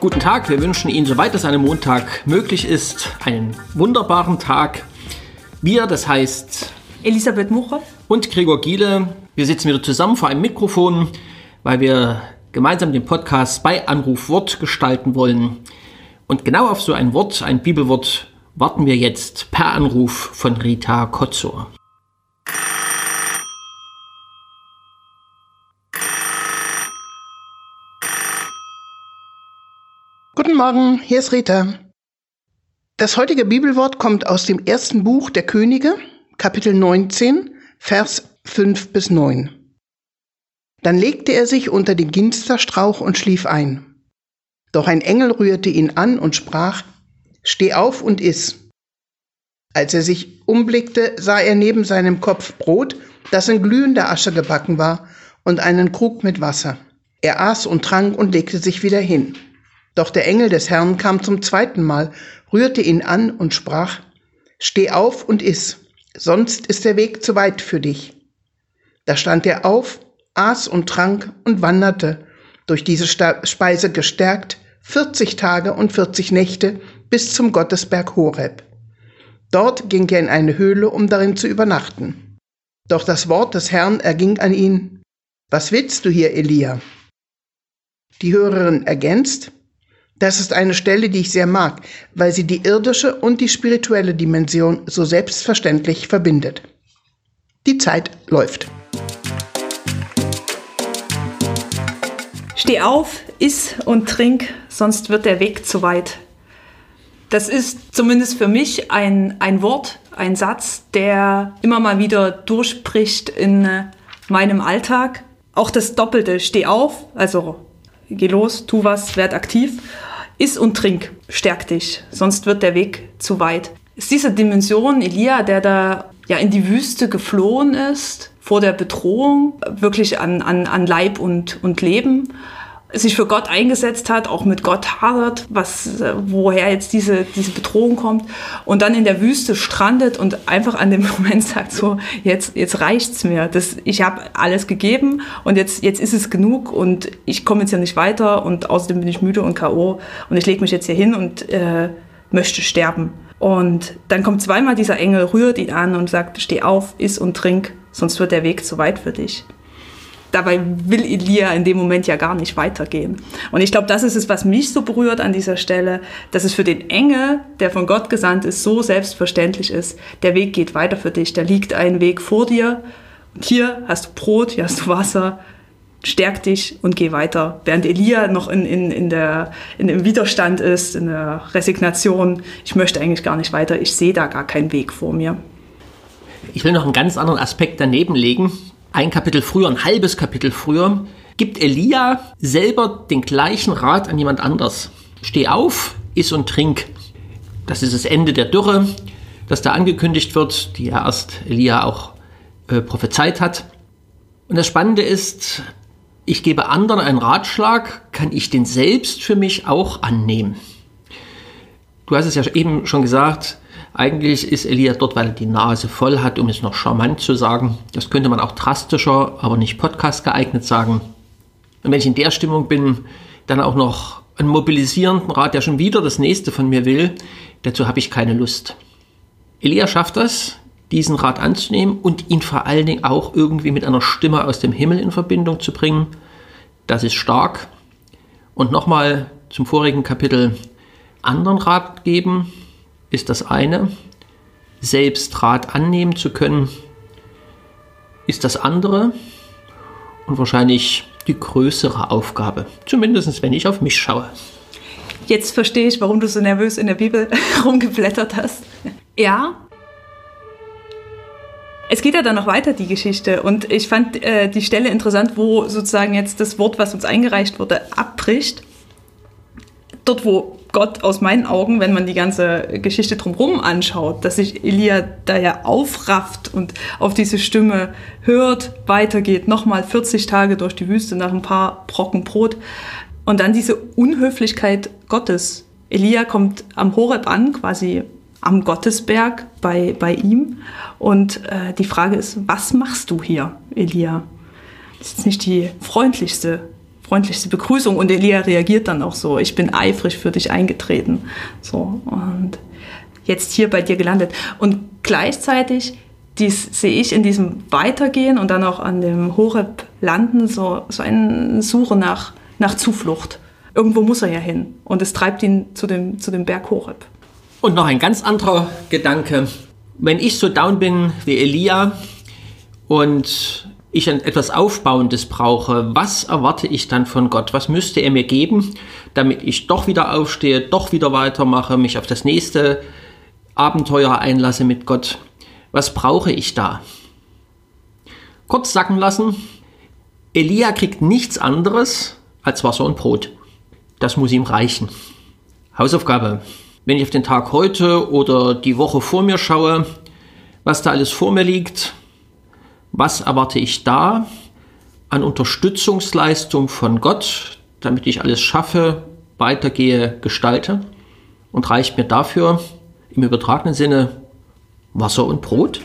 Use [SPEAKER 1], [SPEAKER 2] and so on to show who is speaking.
[SPEAKER 1] Guten Tag, wir wünschen Ihnen, soweit es an einem Montag möglich ist, einen wunderbaren Tag. Wir, das heißt
[SPEAKER 2] Elisabeth Mucher
[SPEAKER 1] und Gregor Giele, wir sitzen wieder zusammen vor einem Mikrofon, weil wir gemeinsam den Podcast bei Anruf Wort gestalten wollen. Und genau auf so ein Wort, ein Bibelwort, warten wir jetzt per Anruf von Rita Kotzor.
[SPEAKER 3] Guten Morgen, hier ist Rita. Das heutige Bibelwort kommt aus dem ersten Buch der Könige, Kapitel 19, Vers 5 bis 9. Dann legte er sich unter den Ginsterstrauch und schlief ein. Doch ein Engel rührte ihn an und sprach, Steh auf und iss. Als er sich umblickte, sah er neben seinem Kopf Brot, das in glühender Asche gebacken war, und einen Krug mit Wasser. Er aß und trank und legte sich wieder hin. Doch der Engel des Herrn kam zum zweiten Mal, rührte ihn an und sprach, Steh auf und iss, sonst ist der Weg zu weit für dich. Da stand er auf, aß und trank und wanderte, durch diese Speise gestärkt, 40 Tage und 40 Nächte bis zum Gottesberg Horeb. Dort ging er in eine Höhle, um darin zu übernachten. Doch das Wort des Herrn erging an ihn, Was willst du hier, Elia? Die Hörerin ergänzt, das ist eine Stelle, die ich sehr mag, weil sie die irdische und die spirituelle Dimension so selbstverständlich verbindet. Die Zeit läuft.
[SPEAKER 2] Steh auf, iss und trink, sonst wird der Weg zu weit. Das ist zumindest für mich ein, ein Wort, ein Satz, der immer mal wieder durchbricht in äh, meinem Alltag. Auch das Doppelte, steh auf, also geh los, tu was, werd aktiv Iss und trink, stärk dich, sonst wird der Weg zu weit. Ist diese Dimension Elia, der da ja in die Wüste geflohen ist, vor der Bedrohung, wirklich an, an, an Leib und, und Leben, sich für Gott eingesetzt hat, auch mit Gott hadert, was, äh, woher jetzt diese, diese Bedrohung kommt und dann in der Wüste strandet und einfach an dem Moment sagt so, jetzt, jetzt reicht's mir, das, ich habe alles gegeben und jetzt, jetzt ist es genug und ich komme jetzt hier nicht weiter und außerdem bin ich müde und K.O. und ich lege mich jetzt hier hin und äh, möchte sterben. Und dann kommt zweimal dieser Engel, rührt ihn an und sagt, steh auf, iss und trink, sonst wird der Weg zu weit für dich dabei will Elia in dem Moment ja gar nicht weitergehen. Und ich glaube, das ist es, was mich so berührt an dieser Stelle, dass es für den Engel, der von Gott gesandt ist, so selbstverständlich ist. Der Weg geht weiter für dich, da liegt ein Weg vor dir. Und hier hast du Brot, hier hast du Wasser, stärk dich und geh weiter. Während Elia noch in, in, in, der, in dem Widerstand ist, in der Resignation, ich möchte eigentlich gar nicht weiter, ich sehe da gar keinen Weg vor mir.
[SPEAKER 1] Ich will noch einen ganz anderen Aspekt daneben legen, ein Kapitel früher, ein halbes Kapitel früher, gibt Elia selber den gleichen Rat an jemand anders. Steh auf, iss und trink. Das ist das Ende der Dürre, das da angekündigt wird, die ja erst Elia auch äh, prophezeit hat. Und das Spannende ist, ich gebe anderen einen Ratschlag, kann ich den selbst für mich auch annehmen. Du hast es ja eben schon gesagt, eigentlich ist Elia dort, weil er die Nase voll hat, um es noch charmant zu sagen. Das könnte man auch drastischer, aber nicht podcast geeignet sagen. Und wenn ich in der Stimmung bin, dann auch noch einen mobilisierenden Rat, der schon wieder das nächste von mir will, dazu habe ich keine Lust. Elia schafft das, diesen Rat anzunehmen und ihn vor allen Dingen auch irgendwie mit einer Stimme aus dem Himmel in Verbindung zu bringen. Das ist stark. Und nochmal zum vorigen Kapitel anderen Rat geben, ist das eine. Selbst Rat annehmen zu können, ist das andere. Und wahrscheinlich die größere Aufgabe. Zumindest wenn ich auf mich schaue.
[SPEAKER 2] Jetzt verstehe ich, warum du so nervös in der Bibel rumgeblättert hast. Ja. Es geht ja dann noch weiter, die Geschichte. Und ich fand äh, die Stelle interessant, wo sozusagen jetzt das Wort, was uns eingereicht wurde, abbricht. Dort, wo Gott aus meinen Augen, wenn man die ganze Geschichte drumherum anschaut, dass sich Elia da ja aufrafft und auf diese Stimme hört, weitergeht, nochmal 40 Tage durch die Wüste nach ein paar Brocken Brot und dann diese Unhöflichkeit Gottes. Elia kommt am Horeb an, quasi am Gottesberg bei, bei ihm. Und äh, die Frage ist, was machst du hier, Elia? Das ist nicht die freundlichste, freundlichste Begrüßung. Und Elia reagiert dann auch so, ich bin eifrig für dich eingetreten. So, und jetzt hier bei dir gelandet. Und gleichzeitig dies sehe ich in diesem Weitergehen und dann auch an dem Horeb landen, so, so eine Suche nach, nach Zuflucht. Irgendwo muss er ja hin und es treibt ihn zu dem, zu dem Berg Horeb.
[SPEAKER 1] Und noch ein ganz anderer Gedanke. Wenn ich so down bin wie Elia und ich etwas Aufbauendes brauche, was erwarte ich dann von Gott? Was müsste er mir geben, damit ich doch wieder aufstehe, doch wieder weitermache, mich auf das nächste Abenteuer einlasse mit Gott? Was brauche ich da? Kurz sacken lassen. Elia kriegt nichts anderes als Wasser und Brot. Das muss ihm reichen. Hausaufgabe. Wenn ich auf den Tag heute oder die Woche vor mir schaue, was da alles vor mir liegt, was erwarte ich da an Unterstützungsleistung von Gott, damit ich alles schaffe, weitergehe, gestalte und reicht mir dafür im übertragenen Sinne Wasser und Brot?